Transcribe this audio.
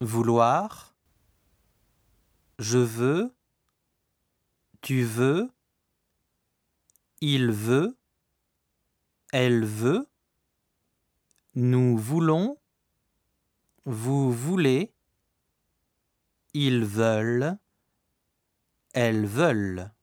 vouloir, je veux, tu veux, il veut, elle veut, nous voulons, vous voulez, ils veulent, elles veulent.